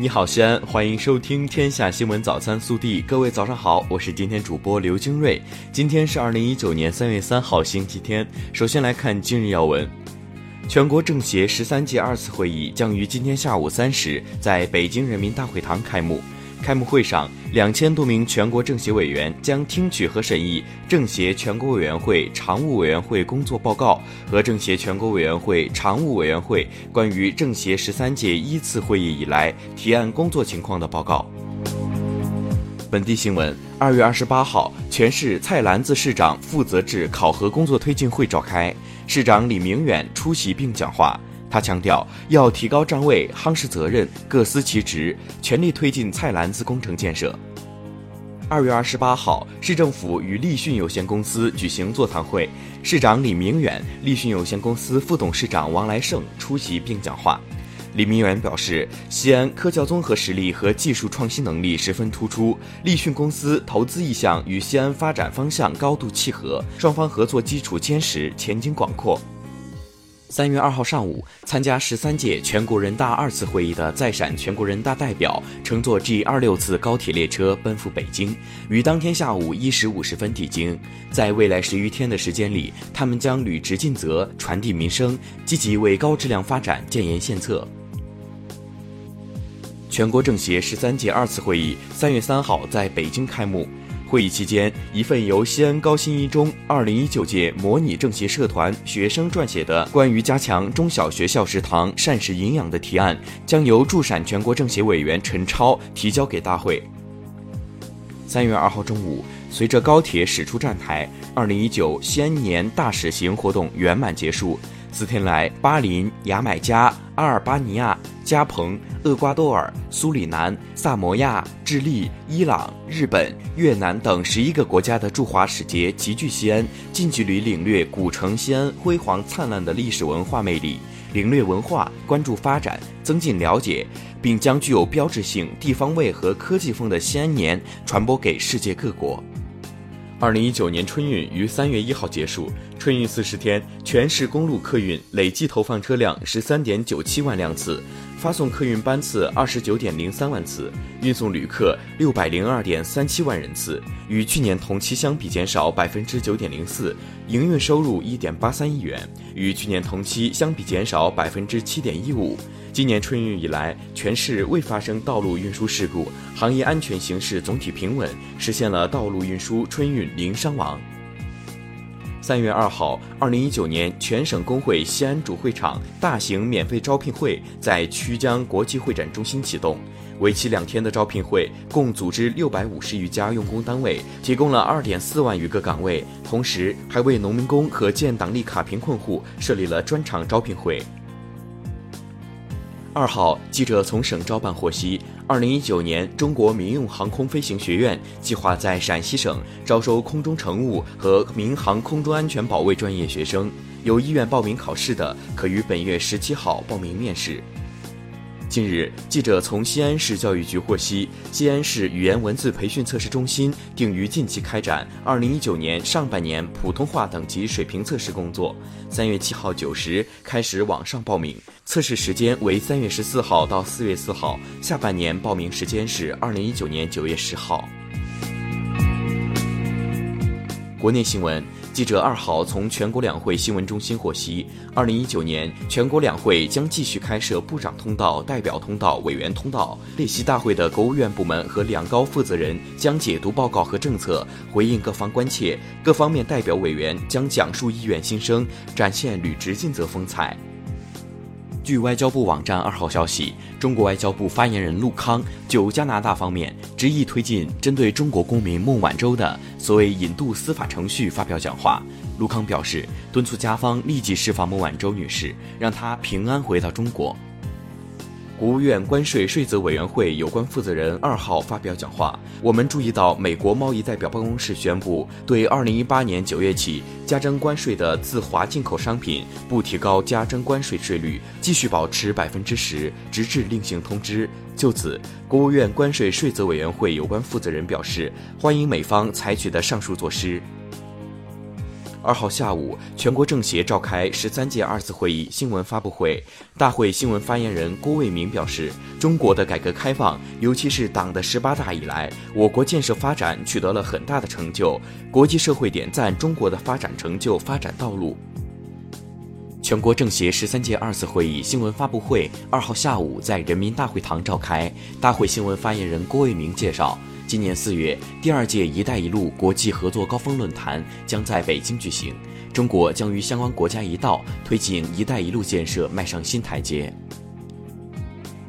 你好，西安，欢迎收听《天下新闻早餐速递》。各位早上好，我是今天主播刘金瑞。今天是二零一九年三月三号，星期天。首先来看今日要闻：全国政协十三届二次会议将于今天下午三时在北京人民大会堂开幕。开幕会上，两千多名全国政协委员将听取和审议政协全国委员会常务委员会工作报告和政协全国委员会常务委员会关于政协十三届一次会议以来提案工作情况的报告。本地新闻：二月二十八号，全市菜篮子市长负责制考核工作推进会召开，市长李明远出席并讲话。他强调，要提高站位，夯实责任，各司其职，全力推进菜篮子工程建设。二月二十八号，市政府与立讯有限公司举行座谈会，市长李明远、立讯有限公司副董事长王来胜出席并讲话。李明远表示，西安科教综合实力和技术创新能力十分突出，立讯公司投资意向与西安发展方向高度契合，双方合作基础坚实，前景广阔。三月二号上午，参加十三届全国人大二次会议的在陕全国人大代表乘坐 G 二六次高铁列车奔赴北京，于当天下午一时五十分抵京。在未来十余天的时间里，他们将履职尽责，传递民生，积极为高质量发展建言献策。全国政协十三届二次会议三月三号在北京开幕。会议期间，一份由西安高新一中二零一九届模拟政协社团学生撰写的关于加强中小学校食堂膳食营养的提案，将由驻陕全国政协委员陈超提交给大会。三月二号中午，随着高铁驶出站台，二零一九西安年大使行活动圆满结束。四天来，巴林、牙买加、阿尔巴尼亚、加蓬、厄瓜多尔、苏里南、萨摩亚、智利、伊朗、日本、越南等十一个国家的驻华使节齐聚西安，近距离领略古城西安辉煌灿烂的历史文化魅力，领略文化，关注发展，增进了解，并将具有标志性地方味和科技风的西安年传播给世界各国。二零一九年春运于三月一号结束，春运四十天，全市公路客运累计投放车辆十三点九七万辆次，发送客运班次二十九点零三万次，运送旅客六百零二点三七万人次，与去年同期相比减少百分之九点零四，营运收入一点八三亿元，与去年同期相比减少百分之七点一五。今年春运以来，全市未发生道路运输事故，行业安全形势总体平稳，实现了道路运输春运零伤亡。三月二号，二零一九年全省工会西安主会场大型免费招聘会在曲江国际会展中心启动，为期两天的招聘会共组织六百五十余家用工单位，提供了二点四万余个岗位，同时还为农民工和建档立卡贫困户设立了专场招聘会。二号，记者从省招办获悉，二零一九年中国民用航空飞行学院计划在陕西省招收空中乘务和民航空中安全保卫专业学生，有意愿报名考试的，可于本月十七号报名面试。近日，记者从西安市教育局获悉，西安市语言文字培训测试中心定于近期开展二零一九年上半年普通话等级水平测试工作，三月七号九时开始网上报名，测试时间为三月十四号到四月四号，下半年报名时间是二零一九年九月十号。国内新闻。记者二号从全国两会新闻中心获悉，二零一九年全国两会将继续开设部长通道、代表通道、委员通道。列席大会的国务院部门和两高负责人将解读报告和政策，回应各方关切；各方面代表委员将讲述意愿心声，展现履职尽责风采。据外交部网站二号消息，中国外交部发言人陆康就加拿大方面执意推进针对中国公民孟晚舟的所谓引渡司法程序发表讲话。陆康表示，敦促加方立即释放孟晚舟女士，让她平安回到中国。国务院关税税则委员会有关负责人二号发表讲话。我们注意到，美国贸易代表办公室宣布，对二零一八年九月起加征关税的自华进口商品不提高加征关税税率，继续保持百分之十，直至另行通知。就此，国务院关税税则委员会有关负责人表示，欢迎美方采取的上述措施。二号下午，全国政协召开十三届二次会议新闻发布会。大会新闻发言人郭卫民表示，中国的改革开放，尤其是党的十八大以来，我国建设发展取得了很大的成就，国际社会点赞中国的发展成就、发展道路。全国政协十三届二次会议新闻发布会二号下午在人民大会堂召开。大会新闻发言人郭卫民介绍，今年四月，第二届“一带一路”国际合作高峰论坛将在北京举行，中国将与相关国家一道推进“一带一路”建设迈上新台阶。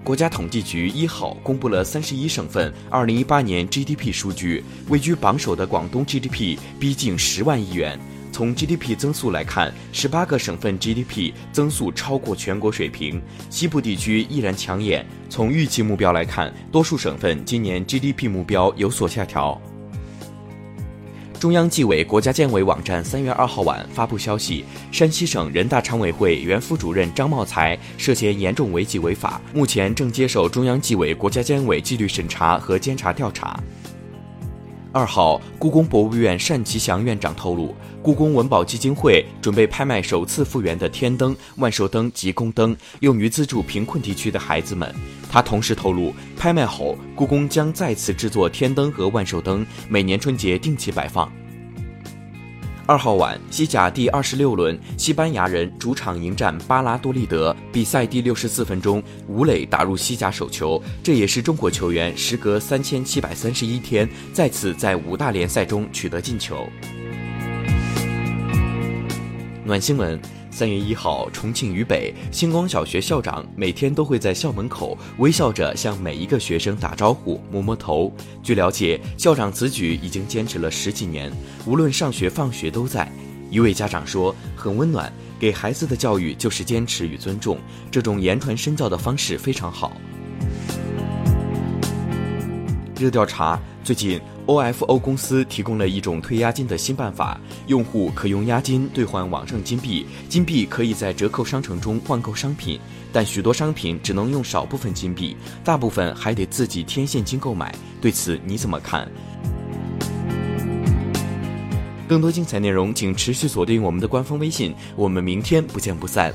国家统计局一号公布了三十一省份二零一八年 GDP 数据，位居榜首的广东 GDP 逼近十万亿元。从 GDP 增速来看，十八个省份 GDP 增速超过全国水平，西部地区依然抢眼。从预期目标来看，多数省份今年 GDP 目标有所下调。中央纪委国家监委网站三月二号晚发布消息，山西省人大常委会原副主任张茂才涉嫌严重违纪违法，目前正接受中央纪委国家监委纪律审查和监察调查。二号，故宫博物院单霁翔院长透露，故宫文保基金会准备拍卖首次复原的天灯、万寿灯及宫灯，用于资助贫困地区的孩子们。他同时透露，拍卖后故宫将再次制作天灯和万寿灯，每年春节定期摆放。二号晚，西甲第二十六轮，西班牙人主场迎战巴拉多利德。比赛第六十四分钟，吴磊打入西甲首球，这也是中国球员时隔三千七百三十一天再次在五大联赛中取得进球。暖新闻。三月一号，重庆渝北星光小学校长每天都会在校门口微笑着向每一个学生打招呼、摸摸头。据了解，校长此举已经坚持了十几年，无论上学放学都在。一位家长说：“很温暖，给孩子的教育就是坚持与尊重，这种言传身教的方式非常好。”热调查：最近。OFO 公司提供了一种退押金的新办法，用户可用押金兑换网上金币，金币可以在折扣商城中换购商品，但许多商品只能用少部分金币，大部分还得自己添现金购买。对此你怎么看？更多精彩内容，请持续锁定我们的官方微信，我们明天不见不散。